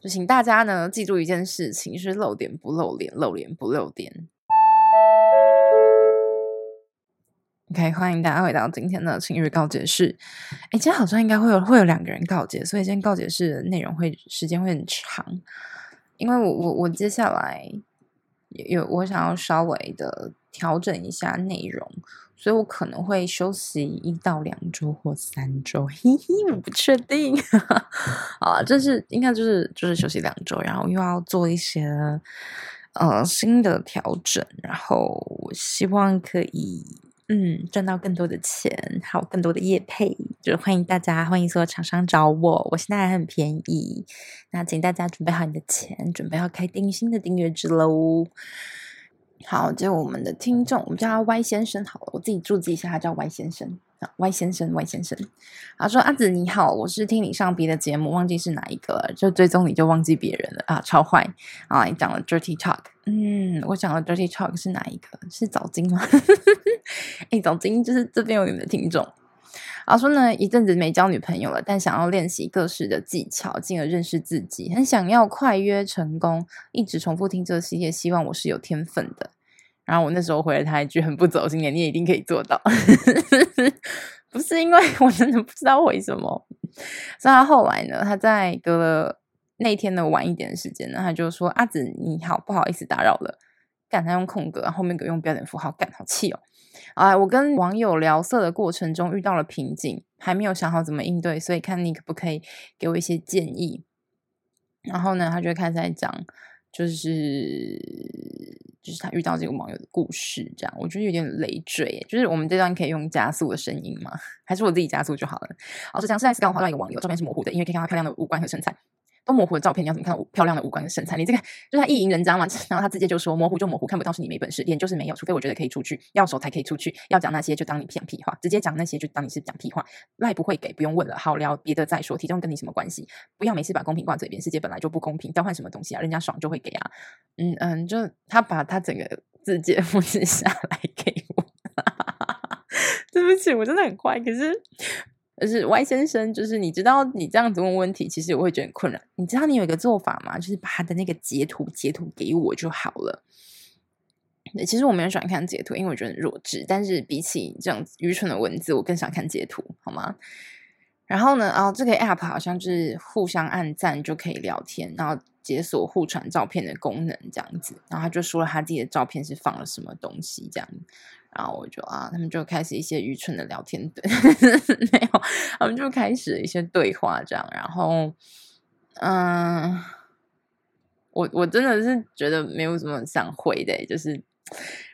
就请大家呢记住一件事情，是露点不露脸，露脸不露点。OK，欢迎大家回到今天的情欲告解室。哎，今天好像应该会有会有两个人告解，所以今天告解室的内容会时间会很长，因为我我我接下来有我想要稍微的调整一下内容。所以我可能会休息一到两周或三周，嘿嘿，我不确定。啊，这是应该就是就是休息两周，然后又要做一些呃新的调整，然后我希望可以嗯赚到更多的钱，还有更多的业配，就是欢迎大家，欢迎所有厂商找我，我现在还很便宜，那请大家准备好你的钱，准备要开订新的订阅制喽。好，就我们的听众，我们叫他 Y 先生好了，我自己注记一下，他叫 Y 先生啊，Y 先生，Y 先生。他说：“阿紫你好，我是听你上别的节目，忘记是哪一个了，就追踪你就忘记别人了啊，超坏啊！你讲了 Dirty Talk，嗯，我讲了 Dirty Talk 是哪一个？是早金吗？哎，早金就是这边有你们的听众。”然后说呢，一阵子没交女朋友了，但想要练习各式的技巧，进而认识自己，很想要快约成功，一直重复听这个系列，希望我是有天分的。然后我那时候回了他一句很不走心的：“你也一定可以做到。”不是因为我真的不知道为什么。所以他后来呢，他在隔了那天的晚一点的时间呢，他就说：“阿梓你好，不好意思打扰了。”干他用空格，后面给用标点符号，干好气哦。啊，我跟网友聊色的过程中遇到了瓶颈，还没有想好怎么应对，所以看你可不可以给我一些建议。然后呢，他就开始在讲，就是就是他遇到这个网友的故事，这样我觉得有点累赘。就是我们这段可以用加速的声音吗？还是我自己加速就好了？好，就讲是在是刚好到一个网友，照片是模糊的，因为可以看到漂亮的五官和身材。都模糊的照片，你要怎么看到漂亮的五官跟身材？你这个就是他意淫人渣嘛？然后他直接就说模糊就模糊，看不到是你没本事，脸就是没有，除非我觉得可以出去，要手才可以出去，要讲那些就当你讲屁话，直接讲那些就当你是讲屁话，赖不会给，不用问了，好聊别的再说，体重跟你什么关系？不要每次把公平挂嘴边，世界本来就不公平，交换什么东西啊？人家爽就会给啊，嗯嗯，就他把他整个字节复制下来给我，对不起，我真的很坏，可是。就是 Y 先生，就是你知道，你这样子问问题，其实我会觉得很困扰。你知道你有一个做法吗？就是把他的那个截图截图给我就好了。其实我没有喜欢看截图，因为我觉得弱智。但是比起这样愚蠢的文字，我更想看截图，好吗？然后呢，哦，这个 app 好像就是互相按赞就可以聊天，然后解锁互传照片的功能，这样子。然后他就说了他自己的照片是放了什么东西，这样。然后我就啊，他们就开始一些愚蠢的聊天，对，没有，他们就开始一些对话，这样。然后，嗯，我我真的是觉得没有什么想回的，就是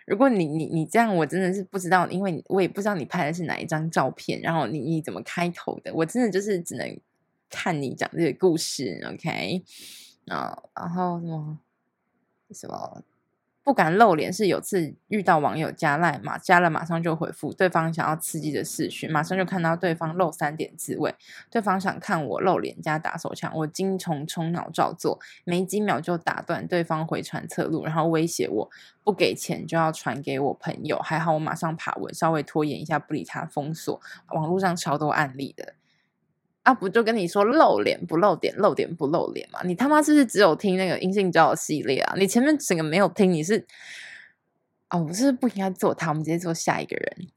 如果你你你这样，我真的是不知道，因为我也不知道你拍的是哪一张照片，然后你你怎么开头的，我真的就是只能看你讲这个故事，OK？啊，然后什么什么？不敢露脸，是有次遇到网友加赖嘛，加了马上就回复对方想要刺激的视讯，马上就看到对方露三点自慰，对方想看我露脸加打手枪，我精虫充脑照做，没几秒就打断对方回传侧录，然后威胁我不给钱就要传给我朋友，还好我马上爬文，稍微拖延一下不理他封锁，网络上超多案例的。啊，不就跟你说露脸不露点，露点不露脸嘛？你他妈是不是只有听那个阴性交友系列啊？你前面整个没有听，你是哦，我是不应该做他，我们直接做下一个人。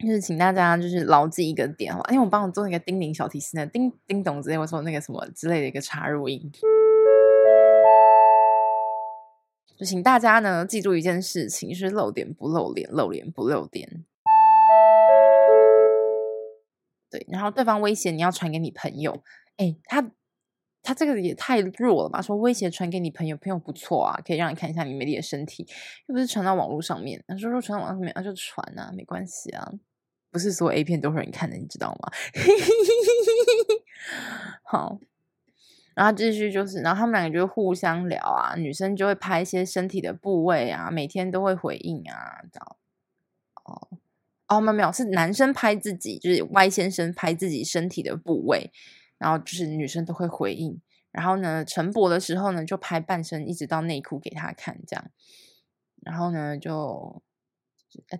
就是请大家就是牢记一个点，因为我帮我做那个叮铃小提示呢，叮叮咚之类，我说那个什么之类的一个插入音。就请大家呢记住一件事情，就是露点不露脸，露脸不露点。对，然后对方威胁你要传给你朋友，哎，他他这个也太弱了吧？说威胁传给你朋友，朋友不错啊，可以让你看一下你美丽的身体，又不是传到网络上面。说说传到网络上面，那就传啊，没关系啊，不是所有 A 片都会有人看的，你知道吗？好，然后继续就是，然后他们两个就互相聊啊，女生就会拍一些身体的部位啊，每天都会回应啊，知道哦。哦，没有没有，是男生拍自己，就是 Y 先生拍自己身体的部位，然后就是女生都会回应。然后呢，晨勃的时候呢，就拍半身一直到内裤给他看，这样。然后呢，就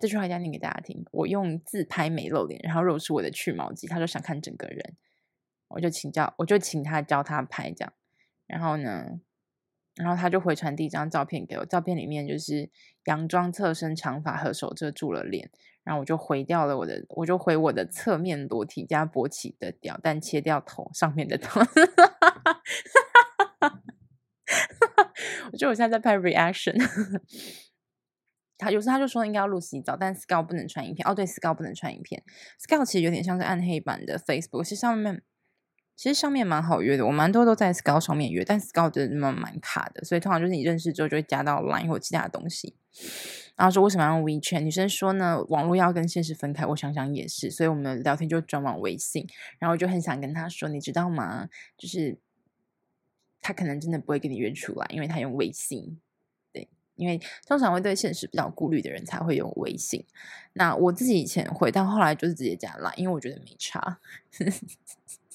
这句话一定要念给大家听。我用自拍没露脸，然后露出我的去毛肌，他就想看整个人，我就请教，我就请他教他拍这样。然后呢，然后他就回传第一张照片给我，照片里面就是佯装侧身长发和手遮住了脸，然后我就回掉了我的，我就回我的侧面裸体加勃起的屌，但切掉头上面的头。我觉得我现在在拍 reaction。他有时他就说应该要录洗澡，但 Scout 不能穿影片。哦，对，Scout 不能穿影片。Scout 其实有点像是暗黑版的 Facebook，其实上面其实上面蛮好约的，我蛮多都在 Scout 上面约，但 Scout 的蛮蛮卡的，所以通常就是你认识之后就会加到 Line 或其他的东西。然后说为什么要用 WeChat？女生说呢，网络要跟现实分开。我想想也是，所以我们聊天就转往微信。然后我就很想跟他说，你知道吗？就是他可能真的不会跟你约出来，因为他用微信。因为通常会对现实比较顾虑的人才会用微信。那我自己以前会，但后来就是直接加 Line，因为我觉得没差。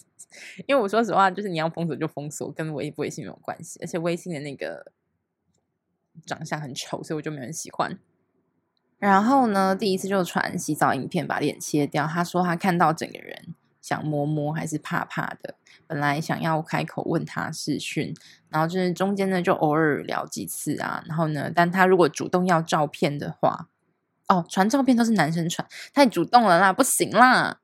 因为我说实话，就是你要封锁就封锁，跟微微信没有关系。而且微信的那个长相很丑，所以我就没人喜欢。然后呢，第一次就传洗澡影片，把脸切掉。他说他看到整个人。想摸摸还是怕怕的，本来想要开口问他视讯，然后就是中间呢就偶尔聊几次啊，然后呢，但他如果主动要照片的话，哦，传照片都是男生传，太主动了啦，不行啦，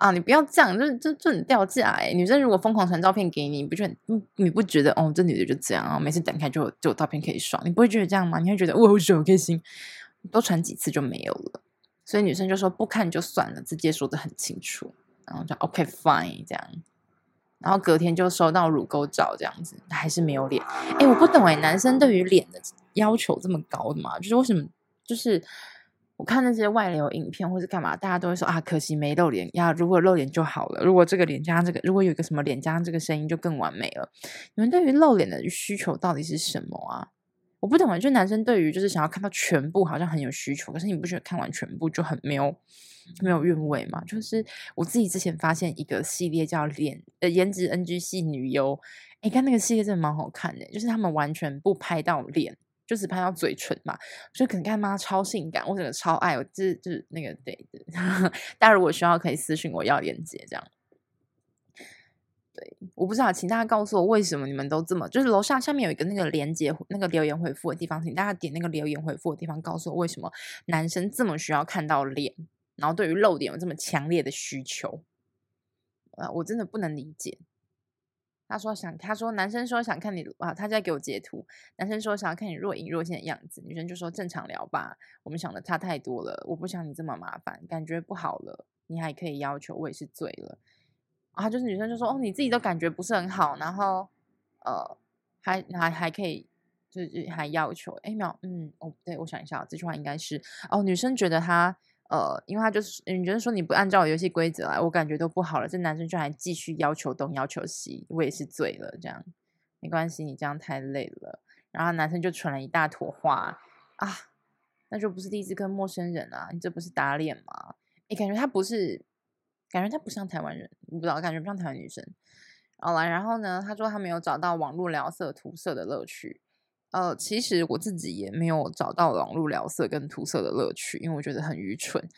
啊，你不要这样，就就就很掉价哎，女生如果疯狂传照片给你，你不觉得你你不觉得哦，这女的就这样啊，每次点开就有就有照片可以爽，你不会觉得这样吗？你会觉得哇，好爽，好开心，多传几次就没有了，所以女生就说不看就算了，直接说得很清楚。然后就 OK fine 这样，然后隔天就收到乳沟照这样子，还是没有脸。哎，我不懂哎，男生对于脸的要求这么高的吗？就是为什么？就是我看那些外流影片或是干嘛，大家都会说啊，可惜没露脸呀。如果露脸就好了，如果这个脸加上这个，如果有一个什么脸加上这个声音就更完美了。你们对于露脸的需求到底是什么啊？我不懂啊，就男生对于就是想要看到全部好像很有需求，可是你不觉得看完全部就很没有？没有韵味嘛？就是我自己之前发现一个系列叫脸呃颜值 NG 系女优，哎，看那个系列真的蛮好看的，就是他们完全不拍到脸，就只拍到嘴唇嘛，就可能看妈超性感，我整个超爱，我就是就是那个对的，大家如果需要可以私信我要链接这样。对，我不知道，请大家告诉我为什么你们都这么，就是楼下下面有一个那个连接那个留言回复的地方，请大家点那个留言回复的地方，告诉我为什么男生这么需要看到脸。然后对于露点有这么强烈的需求，啊，我真的不能理解。他说想，他说男生说想看你啊，他在给我截图。男生说想要看你若隐若现的样子，女生就说正常聊吧。我们想的差太多了，我不想你这么麻烦，感觉不好了。你还可以要求，我也是醉了。啊，就是女生就说哦，你自己都感觉不是很好，然后呃，还还还可以，就是还要求。哎，没有，嗯，哦，对，我想一下，这句话应该是哦，女生觉得他。呃，因为他就是你觉得说你不按照游戏规则来，我感觉都不好了。这男生就还继续要求东要求西，我也是醉了。这样没关系，你这样太累了。然后男生就传了一大坨话啊，那就不是第一次跟陌生人啊，你这不是打脸吗？诶，感觉他不是，感觉他不像台湾人，我不知道，感觉不像台湾女生。好了，然后呢，他说他没有找到网络聊色涂色的乐趣。呃，其实我自己也没有找到网络聊色跟涂色的乐趣，因为我觉得很愚蠢。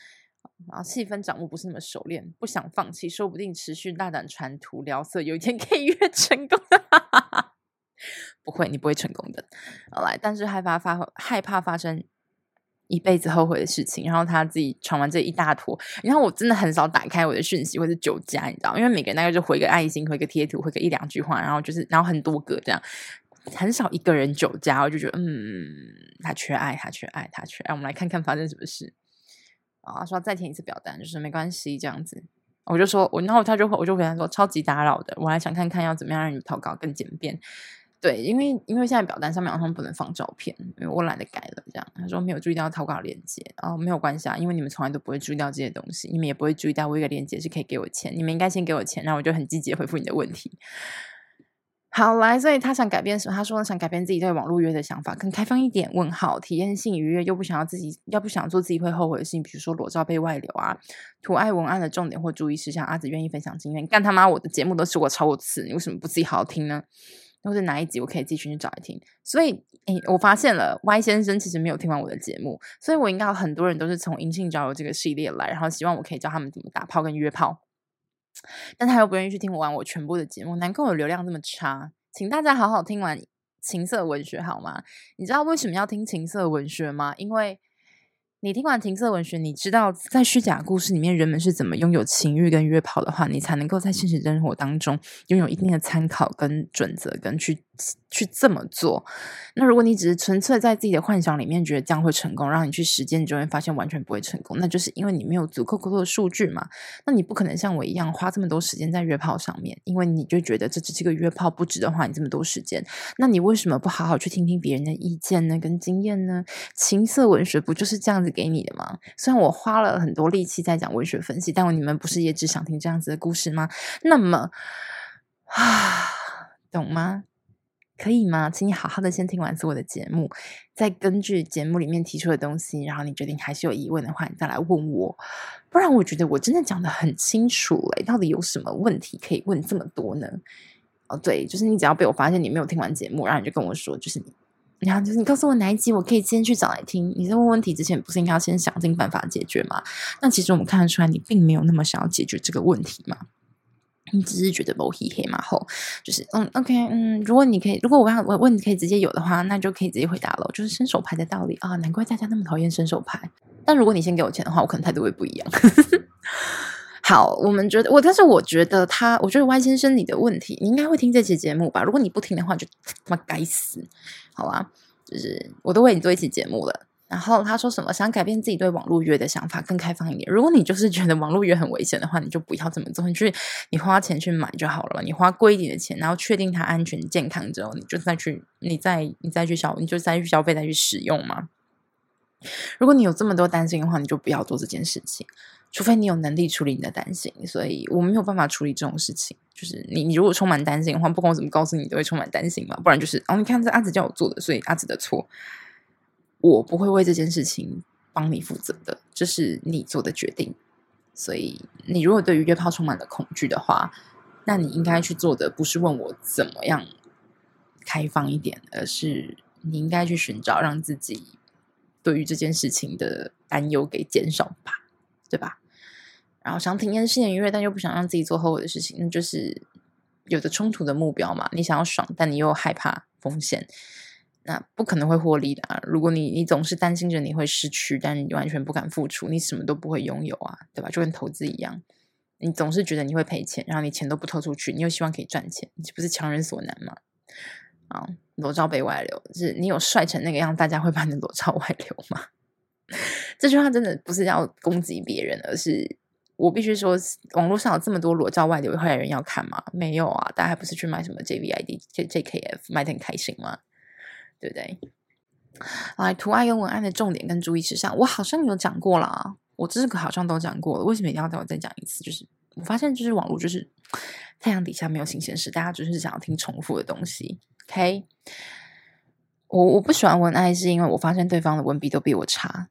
然后气氛掌握不是那么熟练，不想放弃，说不定持续大胆传图聊色，有一天可以 约成功的。不会，你不会成功的。好来，但是害怕发害怕发生一辈子后悔的事情。然后他自己传完这一大坨，然后我真的很少打开我的讯息或者酒家，你知道，因为每个人大概就回个爱心，回个贴图，回个一两句话，然后就是然后很多个这样。很少一个人酒驾，我就觉得，嗯，他缺爱，他缺爱，他缺爱。我们来看看发生什么事啊？说再填一次表单，就是没关系，这样子。我就说，我然后他就我就回他说，超级打扰的，我还想看看要怎么样让你投稿更简便。对，因为因为现在表单上面好像不能放照片，因为我懒得改了。这样他说没有注意到投稿链接哦，没有关系啊，因为你们从来都不会注意到这些东西，你们也不会注意到我一个链接是可以给我钱，你们应该先给我钱，然后我就很积极回复你的问题。好来，所以他想改变什么？他说想改变自己对网络约的想法，更开放一点。问号，体验性愉悦，又不想要自己，要不想做自己会后悔的事情，比如说裸照被外流啊。图爱文案的重点或注意事项，阿紫愿意分享经验。干他妈，我的节目都是我超过次，你为什么不自己好好听呢？或者哪一集我可以继续去找来听？所以，诶，我发现了 Y 先生其实没有听完我的节目，所以我应该有很多人都是从阴性交友这个系列来，然后希望我可以教他们怎么打炮跟约炮。但他又不愿意去听我玩我全部的节目，难怪我流量这么差。请大家好好听完情色文学好吗？你知道为什么要听情色文学吗？因为你听完情色文学，你知道在虚假故事里面人们是怎么拥有情欲跟约炮的话，你才能够在现实生活当中拥有一定的参考跟准则，跟去去这么做。那如果你只是纯粹在自己的幻想里面觉得这样会成功，让你去实践，你就会发现完全不会成功。那就是因为你没有足够多的数据嘛。那你不可能像我一样花这么多时间在约炮上面，因为你就觉得这只是个约炮，不值得花你这么多时间。那你为什么不好好去听听别人的意见呢？跟经验呢？情色文学不就是这样子？给你的吗？虽然我花了很多力气在讲文学分析，但你们不是也只想听这样子的故事吗？那么啊，懂吗？可以吗？请你好好的先听完所有的节目，再根据节目里面提出的东西，然后你决定还是有疑问的话，你再来问我。不然我觉得我真的讲得很清楚了，到底有什么问题可以问这么多呢？哦，对，就是你只要被我发现你没有听完节目，然后你就跟我说，就是你。然后就是你告诉我哪一集，我可以先去找来听。你在问问题之前，不是应该要先想尽办法解决吗？那其实我们看得出来，你并没有那么想要解决这个问题嘛。你只是觉得某黑黑嘛后，就是嗯，OK，嗯，如果你可以，如果我要我问你可以直接有的话，那就可以直接回答了。就是伸手牌的道理啊，难怪大家那么讨厌伸手牌。但如果你先给我钱的话，我可能态度会不一样。好，我们觉得我，但是我觉得他，我觉得 Y 先生你的问题，你应该会听这期节目吧？如果你不听的话，就他妈该死，好吧？就是我都为你做一期节目了。然后他说什么想改变自己对网络约的想法，更开放一点。如果你就是觉得网络约很危险的话，你就不要这么做，你去你花钱去买就好了。你花贵一点的钱，然后确定它安全健康之后，你就再去，你再你再去消，你就再去消费再去使用嘛。如果你有这么多担心的话，你就不要做这件事情。除非你有能力处理你的担心，所以我没有办法处理这种事情。就是你，你如果充满担心的话，不管我怎么告诉你，都会充满担心嘛。不然就是，哦，你看这阿紫叫我做的，所以阿紫的错，我不会为这件事情帮你负责的，这是你做的决定。所以，你如果对于约炮充满了恐惧的话，那你应该去做的不是问我怎么样开放一点，而是你应该去寻找让自己对于这件事情的担忧给减少吧，对吧？然后想体验新年愉悦，但又不想让自己做后悔的事情，那就是有着冲突的目标嘛。你想要爽，但你又害怕风险，那不可能会获利的啊。如果你你总是担心着你会失去，但你完全不敢付出，你什么都不会拥有啊，对吧？就跟投资一样，你总是觉得你会赔钱，然后你钱都不投出去，你又希望可以赚钱，你这不是强人所难吗？啊，裸照被外流，就是你有帅成那个样，大家会把你裸照外流吗？这句话真的不是要攻击别人，而是。我必须说，网络上有这么多裸照外流，会有人要看吗？没有啊，大家还不是去买什么 JVID、J JKF 买得很开心吗？对不对？来，图案跟文案的重点跟注意事项，我好像有讲过了，我这个好像都讲过了，为什么一定要再我再讲一次？就是我发现，就是网络就是太阳底下没有新鲜事，大家就是想要听重复的东西。OK，我我不喜欢文案，是因为我发现对方的文笔都比我差，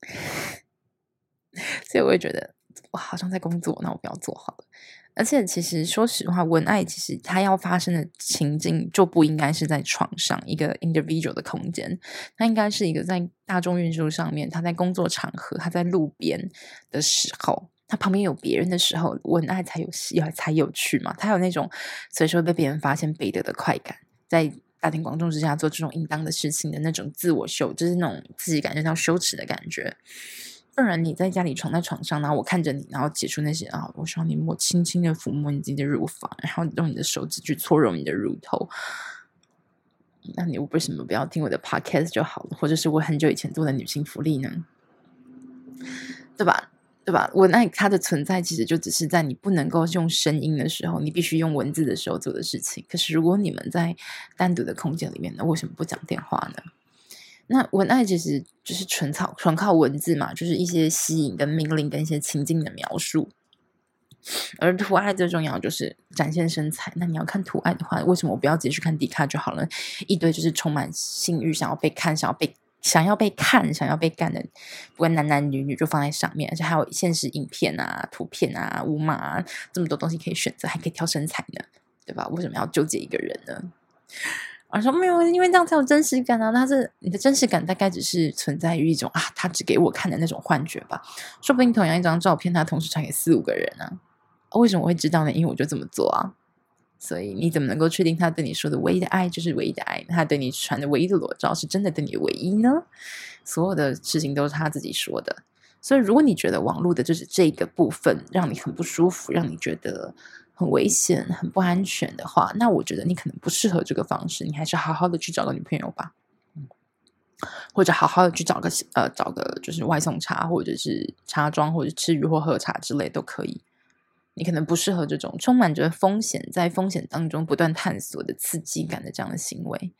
所以我会觉得。我好像在工作，那我不要做好了。而且，其实说实话，文爱其实它要发生的情境就不应该是在床上一个 individual 的空间，它应该是一个在大众运输上面，他在工作场合，他在路边的时候，他旁边有别人的时候，文爱才有戏，才有趣嘛。他有那种随时会被别人发现背德的快感，在大庭广众之下做这种应当的事情的那种自我羞，就是那种自己感觉到羞耻的感觉。不然你在家里床在床上，然后我看着你，然后解除那些啊，我希望你摸轻轻的抚摸你自己的乳房，然后用你的手指去搓揉你的乳头。那你为什么不要听我的 podcast 就好了？或者是我很久以前做的女性福利呢？对吧？对吧？我那它的存在其实就只是在你不能够用声音的时候，你必须用文字的时候做的事情。可是如果你们在单独的空间里面，那为什么不讲电话呢？那文案其实就是纯靠纯靠文字嘛，就是一些吸引跟命令跟一些情境的描述，而图爱最重要就是展现身材。那你要看图爱的话，为什么我不要直接去看 D 卡就好了？一堆就是充满性欲，想要被看，想要被想要被看，想要被干的，不管男男女女就放在上面，而且还有现实影片啊、图片啊、无码啊，这么多东西可以选择，还可以挑身材呢，对吧？为什么要纠结一个人呢？我说没有，因为这样才有真实感啊！但是你的真实感大概只是存在于一种啊，他只给我看的那种幻觉吧。说不定同样一张照片，他同时传给四五个人呢、啊。为什么我会知道呢？因为我就这么做啊。所以你怎么能够确定他对你说的唯一的爱就是唯一的爱？他对你传的唯一的裸照是真的对你唯一呢？所有的事情都是他自己说的。所以如果你觉得网络的就是这个部分让你很不舒服，让你觉得很危险、很不安全的话，那我觉得你可能不适合这个方式。你还是好好的去找个女朋友吧，或者好好的去找个呃找个就是外送茶，或者是茶庄，或者吃鱼或喝茶之类都可以。你可能不适合这种充满着风险，在风险当中不断探索的刺激感的这样的行为。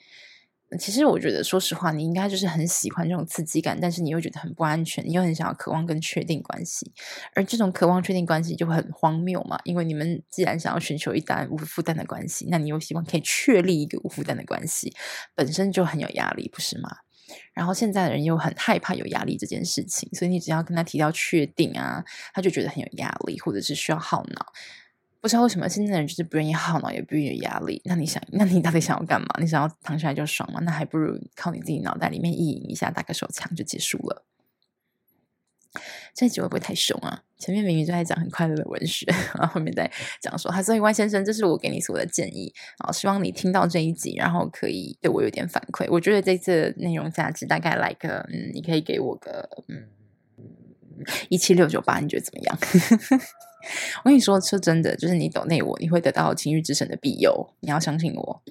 其实我觉得，说实话，你应该就是很喜欢这种刺激感，但是你又觉得很不安全，你又很想要渴望跟确定关系，而这种渴望确定关系就很荒谬嘛。因为你们既然想要寻求一段无负担的关系，那你又希望可以确立一个无负担的关系，本身就很有压力，不是吗？然后现在的人又很害怕有压力这件事情，所以你只要跟他提到确定啊，他就觉得很有压力，或者是需要耗脑。不知道为什么现在的人就是不愿意耗脑，也不愿意有压力。那你想，那你到底想要干嘛？你想要躺下来就爽吗？那还不如靠你自己脑袋里面意淫一下，打个手枪就结束了。这一集会不会太凶啊？前面明明就在讲很快乐的文学，然后后面在讲说，他所以万先生，这是我给你所有的建议啊，希望你听到这一集，然后可以对我有点反馈。我觉得这次内容价值大概来个，嗯，你可以给我个，嗯，一七六九八，你觉得怎么样？我跟你说，说真的，就是你抖内我，你会得到情欲之神的庇佑，你要相信我，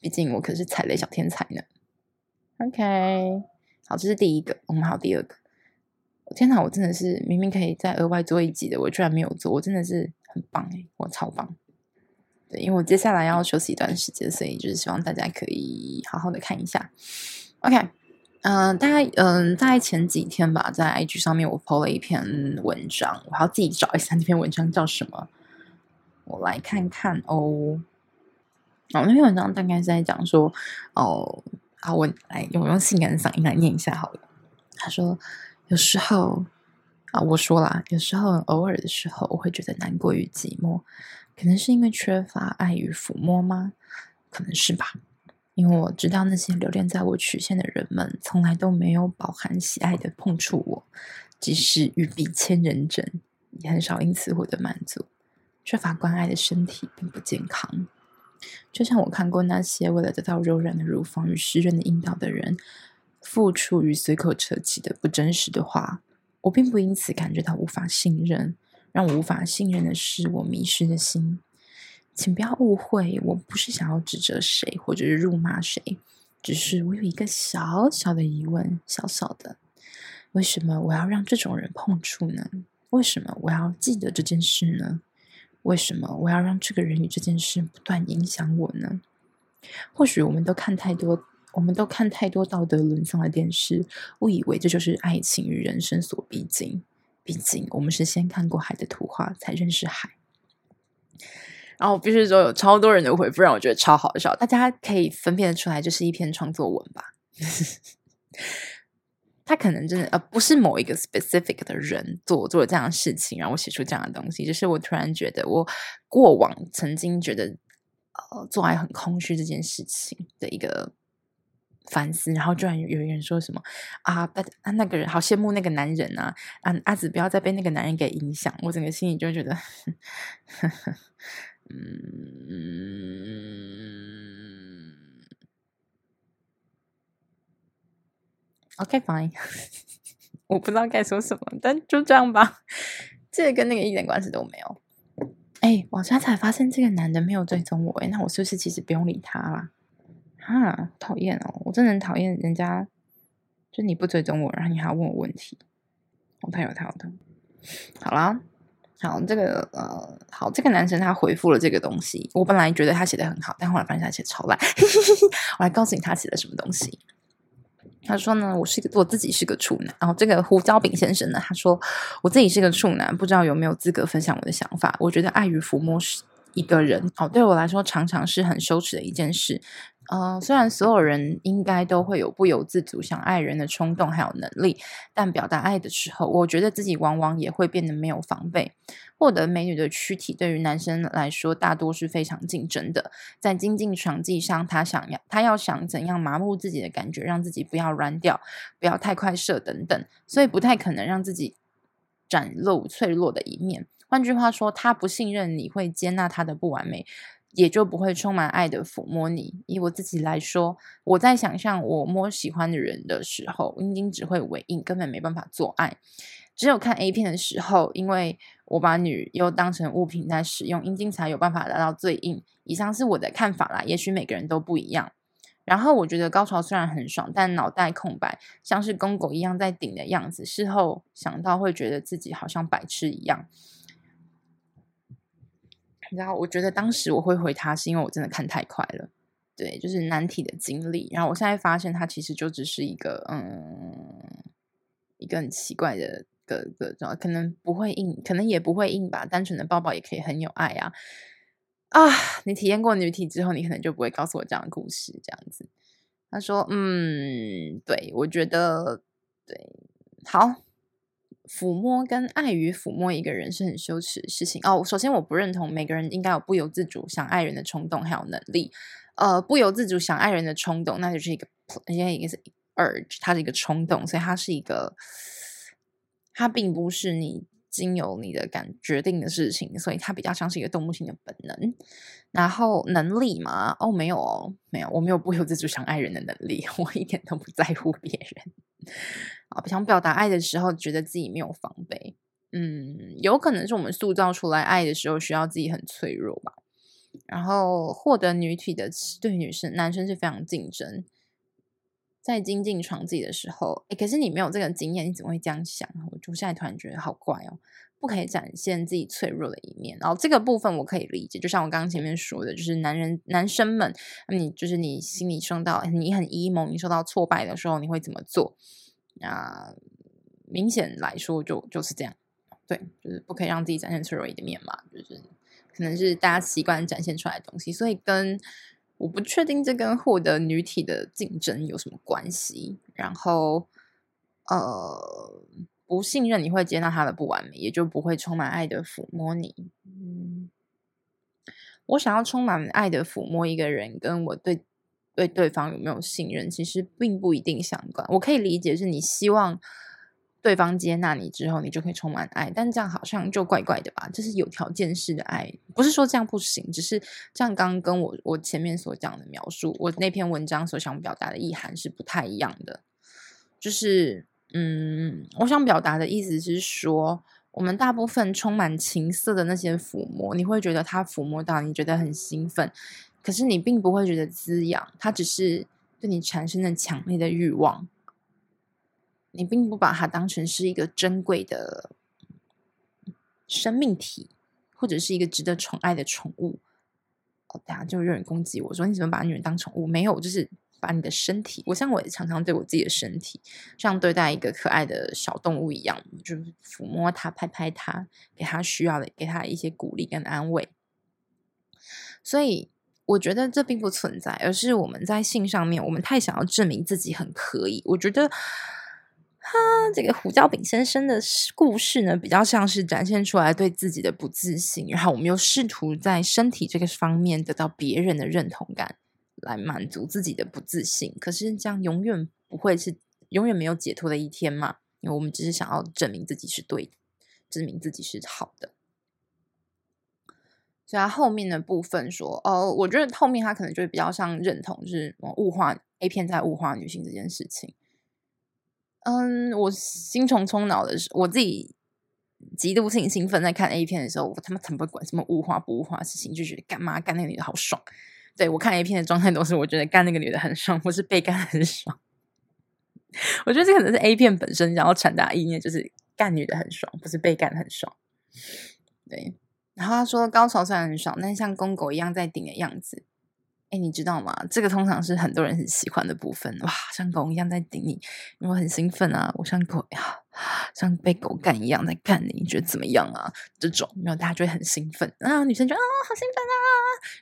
毕竟我可是踩雷小天才呢。OK，好，这是第一个，我们还有第二个。天哪，我真的是明明可以再额外做一集的，我居然没有做，我真的是很棒诶，我超棒。对，因为我接下来要休息一段时间，所以就是希望大家可以好好的看一下。OK，嗯、大概嗯、呃，大概前几天吧，在 IG 上面我 po 了一篇文章，我要自己找一下那篇文章叫什么，我来看看哦。哦，那篇文章大概是在讲说，哦，好，我来用我用性感的嗓音来念一下好了。他说。有时候啊，我说啦，有时候偶尔的时候，我会觉得难过与寂寞，可能是因为缺乏爱与抚摸吗？可能是吧，因为我知道那些留恋在我曲线的人们，从来都没有饱含喜爱的碰触我，即使欲比千人枕，也很少因此获得满足。缺乏关爱的身体并不健康，就像我看过那些为了得到柔软的乳房与湿润的阴道的人。付出与随口扯起的不真实的话，我并不因此感觉到无法信任。让我无法信任的是我迷失的心。请不要误会，我不是想要指责谁或者是辱骂谁，只是我有一个小小的疑问，小小的：为什么我要让这种人碰触呢？为什么我要记得这件事呢？为什么我要让这个人与这件事不断影响我呢？或许我们都看太多。我们都看太多道德沦丧的电视，误以为这就是爱情与人生所必经。毕竟，我们是先看过海的图画，才认识海。然后，必须说，有超多人的回复让我觉得超好笑。大家可以分辨得出来，这是一篇创作文吧？他可能真的呃，不是某一个 specific 的人做做这样的事情，让我写出这样的东西。就是我突然觉得，我过往曾经觉得呃，做爱很空虚这件事情的一个。反思，然后居然有有人说什么啊，啊那个人好羡慕那个男人啊，啊阿紫不要再被那个男人给影响，我整个心里就觉得，呵呵嗯，OK fine，我不知道该说什么，但就这样吧，这个跟那个一点关系都没有。哎，我现在才发现这个男的没有追踪我，哎，那我是不是其实不用理他啦？啊，讨厌哦！我真的很讨厌人家，就你不追踪我，然后你还要问我问题，我太有套的。好啦，好，这个呃，好，这个男生他回复了这个东西，我本来觉得他写的很好，但后来发现他写超烂。我来告诉你他写的什么东西。他说呢，我是一个我自己是个处男，然后这个胡椒饼先生呢，他说我自己是个处男，不知道有没有资格分享我的想法。我觉得爱与抚摸是一个人哦，对我来说常常是很羞耻的一件事。呃，虽然所有人应该都会有不由自主想爱人的冲动还有能力，但表达爱的时候，我觉得自己往往也会变得没有防备。获得美女的躯体对于男生来说，大多是非常竞争的。在精进场地上，他想要，他要想怎样麻木自己的感觉，让自己不要软掉，不要太快射等等，所以不太可能让自己展露脆弱的一面。换句话说，他不信任你会接纳他的不完美，也就不会充满爱的抚摸你。以我自己来说，我在想象我摸喜欢的人的时候，阴茎只会为硬，根本没办法做爱。只有看 A 片的时候，因为我把女优当成物品在使用，阴茎才有办法达到最硬。以上是我的看法啦，也许每个人都不一样。然后我觉得高潮虽然很爽，但脑袋空白，像是公狗一样在顶的样子。事后想到会觉得自己好像白痴一样。然后我觉得当时我会回他，是因为我真的看太快了。对，就是男体的经历。然后我现在发现，他其实就只是一个，嗯，一个很奇怪的个个状，可能不会硬，可能也不会硬吧。单纯的抱抱也可以很有爱啊。啊，你体验过女体之后，你可能就不会告诉我这样的故事。这样子，他说：“嗯，对，我觉得对，好，抚摸跟爱与抚摸一个人是很羞耻的事情哦。首先，我不认同每个人应该有不由自主想爱人的冲动还有能力。呃，不由自主想爱人的冲动，那就是一个，应该一个是 urge，它是一个冲动，所以它是一个，它并不是你。”经由你的感决定的事情，所以它比较像是一个动物性的本能。然后能力嘛，哦，没有哦，没有，我没有不由自主想爱人的能力，我一点都不在乎别人。啊，想表达爱的时候，觉得自己没有防备。嗯，有可能是我们塑造出来爱的时候，需要自己很脆弱吧。然后获得女体的对女生、男生是非常竞争。在精进床自己的时候，诶，可是你没有这个经验，你怎么会这样想？我就现在突然觉得好怪哦，不可以展现自己脆弱的一面。然后这个部分我可以理解，就像我刚刚前面说的，就是男人、男生们，你就是你心里受到你很 emo，你受到挫败的时候，你会怎么做？那，明显来说就就是这样，对，就是不可以让自己展现脆弱一面嘛，就是可能是大家习惯展现出来的东西，所以跟。我不确定这跟获得女体的竞争有什么关系。然后，呃，不信任你会接纳他的不完美，也就不会充满爱的抚摸你。嗯，我想要充满爱的抚摸一个人，跟我对对对方有没有信任，其实并不一定相关。我可以理解是你希望。对方接纳你之后，你就可以充满爱，但这样好像就怪怪的吧？这是有条件式的爱，不是说这样不行，只是这样刚跟我我前面所讲的描述，我那篇文章所想表达的意涵是不太一样的。就是，嗯，我想表达的意思是说，我们大部分充满情色的那些抚摸，你会觉得他抚摸到你觉得很兴奋，可是你并不会觉得滋养，它只是对你产生了强烈的欲望。你并不把它当成是一个珍贵的生命体，或者是一个值得宠爱的宠物。哦，等下就有人攻击我说：“你怎么把女人当宠物？”没有，就是把你的身体。我像我也常常对我自己的身体，像对待一个可爱的小动物一样，就是抚摸它、拍拍它，给它需要的，给它一些鼓励跟安慰。所以，我觉得这并不存在，而是我们在性上面，我们太想要证明自己很可以。我觉得。哈这个胡椒饼先生的故事呢，比较像是展现出来对自己的不自信，然后我们又试图在身体这个方面得到别人的认同感，来满足自己的不自信。可是这样永远不会是永远没有解脱的一天嘛？因为我们只是想要证明自己是对的，证明自己是好的。所以他后面的部分说，哦，我觉得后面他可能就会比较像认同，就是物化 A 片在物化女性这件事情。嗯，我心虫冲脑的时候，我自己极度性兴奋在看 A 片的时候，我他妈才不管什么物化不物化事情，就觉得干嘛干那个女的好爽。对，我看 A 片的状态都是我觉得干那个女的很爽，或是被干很爽。我觉得这可能是 A 片本身想要传达意念，就是干女的很爽，不是被干很爽。对，然后他说高潮虽然很爽，但像公狗一样在顶的样子。哎，你知道吗？这个通常是很多人很喜欢的部分。哇，像狗一样在顶你，我很兴奋啊！我像狗呀，像被狗干一样在干你，你觉得怎么样啊？这种，然后大家就会很兴奋啊，女生就啊，好兴奋啊，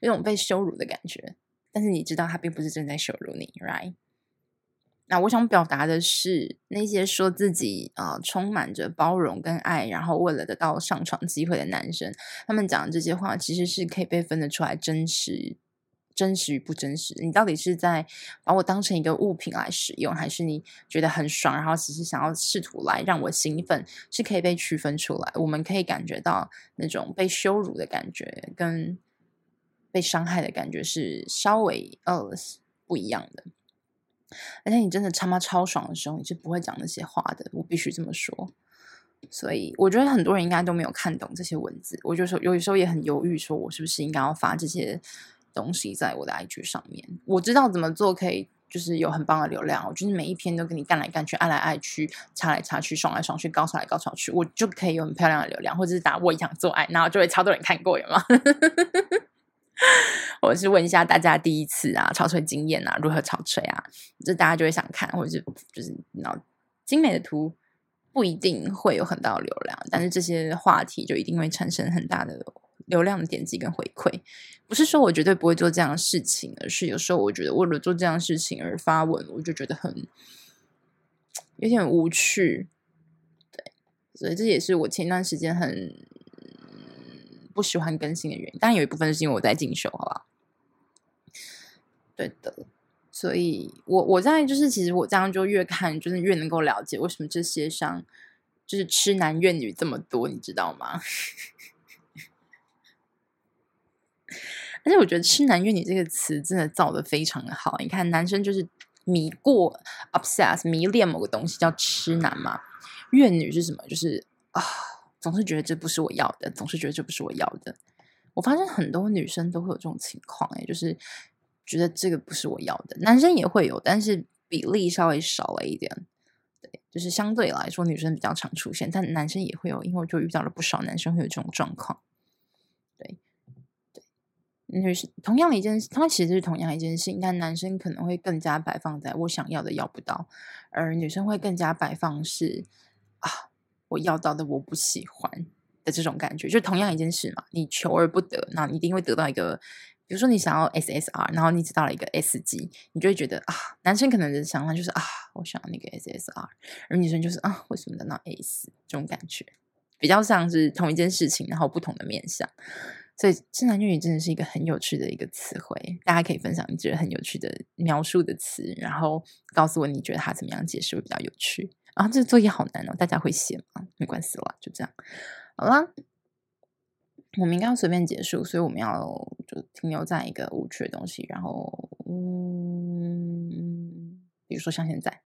有种被羞辱的感觉。但是你知道，他并不是正在羞辱你，right？那我想表达的是，那些说自己啊、呃、充满着包容跟爱，然后为了得到上床机会的男生，他们讲的这些话，其实是可以被分得出来真实。真实与不真实？你到底是在把我当成一个物品来使用，还是你觉得很爽，然后只是想要试图来让我兴奋？是可以被区分出来。我们可以感觉到那种被羞辱的感觉，跟被伤害的感觉是稍微呃不一样的。而且你真的他妈超爽的时候，你是不会讲那些话的。我必须这么说。所以我觉得很多人应该都没有看懂这些文字。我就说有时候也很犹豫，说我是不是应该要发这些东西在我的 IG 上面？我知道怎么做可以，就是有很棒的流量。我就是每一篇都跟你干来干去，爱来爱去，插来插去，爽来爽去，高潮来高潮去，我就可以有很漂亮的流量，或者是打我想做爱，然后就会超多人看过，有吗？我是问一下大家第一次啊，潮吹经验啊，如何潮吹啊？这大家就会想看，或者是就是脑精美的图。不一定会有很大的流量，但是这些话题就一定会产生很大的流量的点击跟回馈。不是说我绝对不会做这样的事情，而是有时候我觉得为了做这样的事情而发文，我就觉得很有点无趣。对，所以这也是我前段时间很不喜欢更新的原因。当然有一部分是因为我在进修，好不好？对的。所以我我在就是，其实我这样就越看，就是越能够了解为什么这些上就是痴男怨女这么多，你知道吗？而且我觉得“痴男怨女”这个词真的造得非常的好。你看，男生就是迷过 obsess 迷恋某个东西叫痴男嘛，怨女是什么？就是啊，总是觉得这不是我要的，总是觉得这不是我要的。我发现很多女生都会有这种情况，哎，就是。觉得这个不是我要的，男生也会有，但是比例稍微少了一点。对，就是相对来说，女生比较常出现，但男生也会有，因为我就遇到了不少男生会有这种状况。对，对，女生同样的一件事，他其实是同样一件事情，但男生可能会更加摆放在我想要的要不到，而女生会更加摆放是啊，我要到的我不喜欢的这种感觉。就同样一件事嘛，你求而不得，那你一定会得到一个。比如说你想要 SSR，然后你知道了一个 S 级，你就会觉得啊，男生可能的想法就是啊，我想要那个 SSR，而女生就是啊，为什么得到 S 这种感觉，比较像是同一件事情，然后不同的面向。所以“正男怨女”真的是一个很有趣的一个词汇，大家可以分享你觉得很有趣的描述的词，然后告诉我你觉得它怎么样解释会比较有趣。然啊，这作业好难哦，大家会写吗？没关系了，就这样，好啦。我们应该要随便结束，所以我们要就停留在一个无趣的东西，然后嗯，比如说像现在。